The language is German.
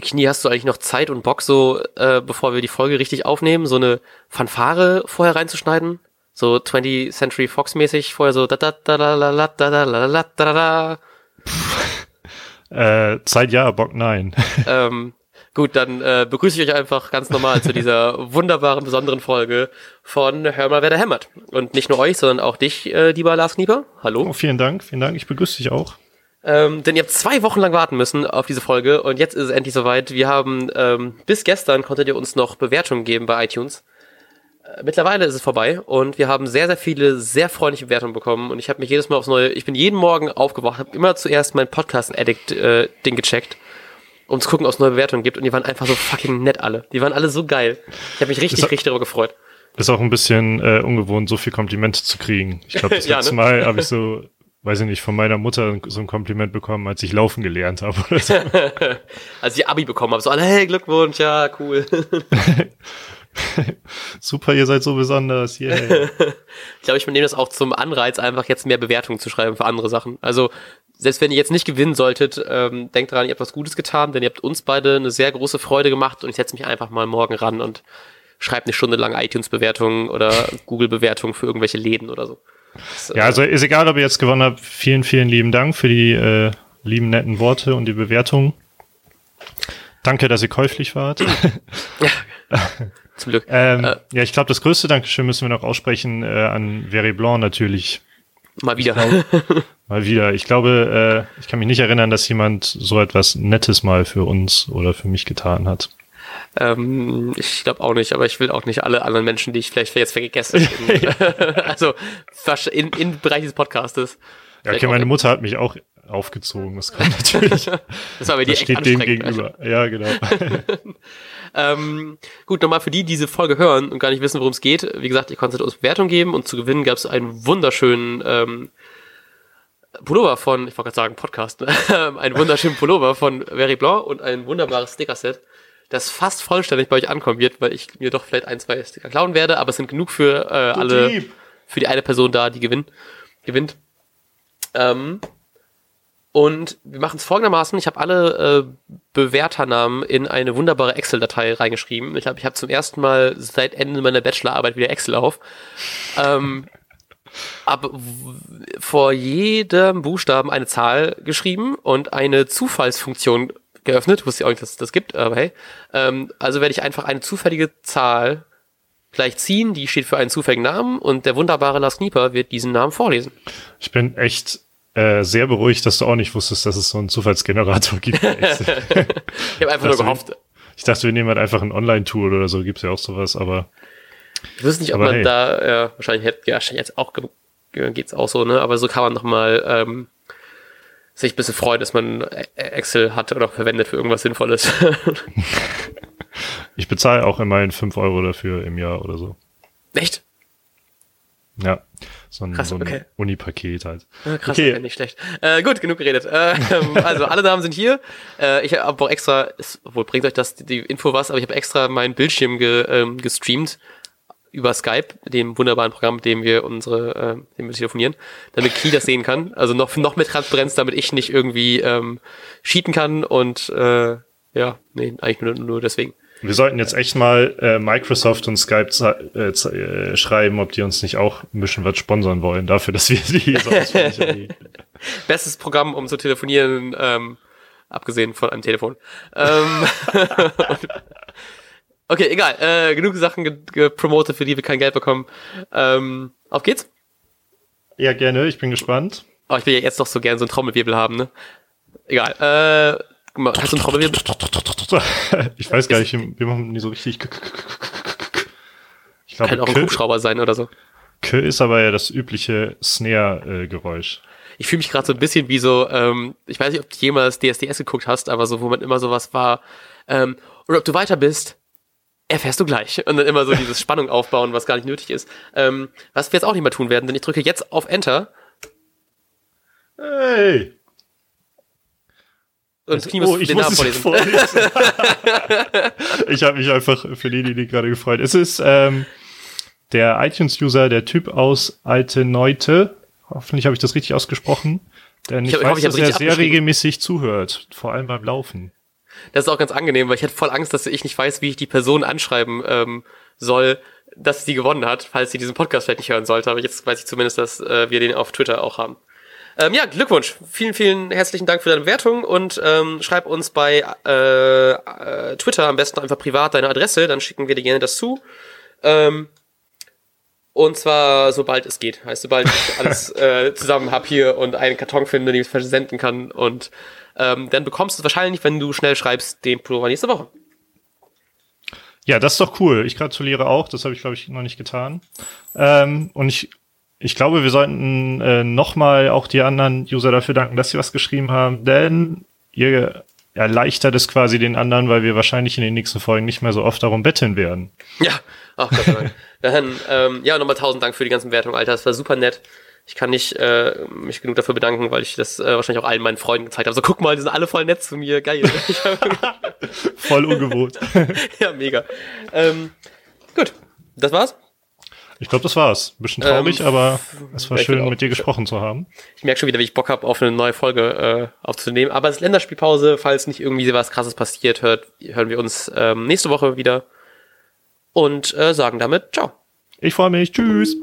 Knie, hast du eigentlich noch Zeit und Bock, so, äh, bevor wir die Folge richtig aufnehmen, so eine Fanfare vorher reinzuschneiden? So 20th Century Fox mäßig vorher so da da da da da da da da da da da. Äh, Zeit ja, Bock nein. Ähm, gut, dann äh, begrüße ich euch einfach ganz normal zu dieser wunderbaren, besonderen Folge von Hör mal, wer da hämmert. Und nicht nur euch, sondern auch dich, äh, lieber Lars Knieper. Hallo. Oh, vielen Dank, vielen Dank. Ich begrüße dich auch. Ähm, denn ihr habt zwei Wochen lang warten müssen auf diese Folge und jetzt ist es endlich soweit. Wir haben ähm, bis gestern konntet ihr uns noch Bewertungen geben bei iTunes. Äh, mittlerweile ist es vorbei und wir haben sehr, sehr viele, sehr freundliche Bewertungen bekommen und ich habe mich jedes Mal aufs Neue, ich bin jeden Morgen aufgewacht, habe immer zuerst mein Podcast-Addict-Ding äh, gecheckt, um zu gucken, ob es neue Bewertungen gibt und die waren einfach so fucking nett alle. Die waren alle so geil. Ich habe mich richtig, richtig darüber gefreut. Ist auch ein bisschen äh, ungewohnt, so viel Komplimente zu kriegen. Ich glaube, das ja, letzte ne? Mal habe ich so weiß ich nicht, von meiner Mutter so ein Kompliment bekommen, als ich laufen gelernt habe. Oder so. als ich Abi bekommen habe, so alle, hey, Glückwunsch, ja, cool. Super, ihr seid so besonders. Yeah. ich glaube, ich nehme das auch zum Anreiz, einfach jetzt mehr Bewertungen zu schreiben für andere Sachen. Also, selbst wenn ihr jetzt nicht gewinnen solltet, ähm, denkt dran, ihr habt was Gutes getan, denn ihr habt uns beide eine sehr große Freude gemacht und ich setze mich einfach mal morgen ran und schreibe eine Stunde lang iTunes-Bewertungen oder Google-Bewertungen für irgendwelche Läden oder so. Ja, also ist egal, ob ihr jetzt gewonnen habt. Vielen, vielen lieben Dank für die äh, lieben, netten Worte und die Bewertung. Danke, dass ihr käuflich wart. ja, zum Glück. ähm, äh, ja, ich glaube, das größte Dankeschön müssen wir noch aussprechen äh, an Very Blanc natürlich. Mal wieder. Glaub, mal wieder. Ich glaube, äh, ich kann mich nicht erinnern, dass jemand so etwas Nettes mal für uns oder für mich getan hat. Ähm, ich glaube auch nicht, aber ich will auch nicht alle anderen Menschen, die ich vielleicht jetzt vergessen habe. also in, im Bereich des Podcastes. Ja, okay, meine Mutter hat mich auch aufgezogen. Das kommt natürlich. das war bei dir das steht dem gegenüber. Also. Ja, genau. ähm, gut, nochmal für die, die diese Folge hören und gar nicht wissen, worum es geht. Wie gesagt, ihr konntet uns Bewertung geben und zu gewinnen gab es einen wunderschönen ähm, Pullover von, ich wollte gerade sagen Podcast, ne? einen wunderschönen Pullover von Very Blanc und ein wunderbares Sticker-Set das fast vollständig bei euch ankommen wird, weil ich mir doch vielleicht ein, zwei Sticker klauen werde, aber es sind genug für äh, alle, für die eine Person da, die gewinnt. gewinnt. Ähm, und wir machen es folgendermaßen, ich habe alle äh, Bewerternamen in eine wunderbare Excel-Datei reingeschrieben. Ich habe ich hab zum ersten Mal seit Ende meiner Bachelorarbeit wieder Excel auf. ähm, ab vor jedem Buchstaben eine Zahl geschrieben und eine Zufallsfunktion geöffnet. Wusste ich auch nicht, dass es das gibt, aber hey. Ähm, also werde ich einfach eine zufällige Zahl gleich ziehen, die steht für einen zufälligen Namen und der wunderbare Lars Knieper wird diesen Namen vorlesen. Ich bin echt äh, sehr beruhigt, dass du auch nicht wusstest, dass es so einen Zufallsgenerator gibt. ich habe einfach nur gehofft. Ich dachte, wir nehmen halt einfach ein Online-Tool oder so, gibt es ja auch sowas, aber. Ich wüsste nicht, ob man hey. da, ja, wahrscheinlich hätte, ja, wahrscheinlich jetzt auch geht's auch so, ne? Aber so kann man nochmal ähm, sich ein bisschen freuen, dass man Excel hat oder verwendet für irgendwas Sinnvolles. ich bezahle auch immerhin 5 Euro dafür im Jahr oder so. Echt? Ja, so ein, krass, so ein okay. Uni-Paket halt. Ja, krass, okay. nicht schlecht. Äh, gut, genug geredet. Äh, also, alle Damen sind hier. Äh, ich habe auch extra, ist, wohl bringt euch das die Info was, aber ich habe extra meinen Bildschirm ge, ähm, gestreamt über Skype, dem wunderbaren Programm, mit dem wir unsere, äh, dem wir telefonieren, damit Key das sehen kann. Also noch, noch mehr Transparenz, damit ich nicht irgendwie ähm, cheaten kann und äh, ja, nee, eigentlich nur, nur deswegen. Wir sollten jetzt echt mal äh, Microsoft und Skype äh, äh, schreiben, ob die uns nicht auch ein bisschen was sponsern wollen, dafür, dass wir die so ausführlich Bestes Programm, um zu telefonieren, ähm, abgesehen von einem Telefon. ähm, Okay, egal. Äh, genug Sachen gepromotet, für die wir kein Geld bekommen. Ähm, auf geht's? Ja, gerne. Ich bin gespannt. Oh, ich will ja jetzt doch so gerne so einen Trommelwirbel haben, ne? Egal. Äh, hast du einen Trommelwirbel? ich weiß gar nicht, wir machen nie so richtig. Ich glaube, Kann auch ein Hubschrauber sein oder so. Kö ist aber ja das übliche Snare-Geräusch. ich fühle mich gerade so ein bisschen wie so, ähm, ich weiß nicht, ob du jemals DSDS geguckt hast, aber so, wo man immer sowas war, ähm, oder ob du weiter bist, erfährst du gleich. Und dann immer so dieses Spannung aufbauen, was gar nicht nötig ist. Ähm, was wir jetzt auch nicht mehr tun werden, denn ich drücke jetzt auf Enter. Hey! Und Knie muss oh, ich den muss Namen vorlesen. ich habe mich einfach für die, die, die gerade gefreut. Es ist ähm, der iTunes-User, der Typ aus Alte Neute. Hoffentlich habe ich das richtig ausgesprochen. Denn ich, ich weiß, hoffe, ich dass er sehr regelmäßig zuhört, vor allem beim Laufen. Das ist auch ganz angenehm, weil ich hätte voll Angst, dass ich nicht weiß, wie ich die Person anschreiben ähm, soll, dass sie gewonnen hat, falls sie diesen Podcast vielleicht nicht hören sollte. Aber jetzt weiß ich zumindest, dass äh, wir den auf Twitter auch haben. Ähm, ja, Glückwunsch. Vielen, vielen herzlichen Dank für deine Bewertung und ähm, schreib uns bei äh, äh, Twitter am besten einfach privat deine Adresse, dann schicken wir dir gerne das zu. Ähm, und zwar sobald es geht. Heißt, sobald ich alles äh, zusammen hab hier und einen Karton finde, den ich versenden kann. Und ähm, dann bekommst du es wahrscheinlich, wenn du schnell schreibst, den Pullover nächste Woche. Ja, das ist doch cool. Ich gratuliere auch. Das habe ich, glaube ich, noch nicht getan. Ähm, und ich ich glaube, wir sollten äh, nochmal auch die anderen User dafür danken, dass sie was geschrieben haben, denn ihr erleichtert es quasi den anderen, weil wir wahrscheinlich in den nächsten Folgen nicht mehr so oft darum betteln werden. Ja, ach Gott sei Dank. Dann, ähm, ja, nochmal tausend Dank für die ganzen Wertungen, Alter. Das war super nett. Ich kann nicht äh, mich genug dafür bedanken, weil ich das äh, wahrscheinlich auch allen meinen Freunden gezeigt habe. So, guck mal, die sind alle voll nett zu mir. Geil. voll ungewohnt. ja, mega. Ähm, gut, das war's. Ich glaube, das war's. Ein bisschen traurig, ähm, aber es war schön, mit dir gesprochen zu haben. Ich merke schon wieder, wie ich Bock habe, auf eine neue Folge äh, aufzunehmen. Aber es ist Länderspielpause. Falls nicht irgendwie was Krasses passiert, hört, hören wir uns ähm, nächste Woche wieder. Und äh, sagen damit Ciao. Ich freue mich. Tschüss.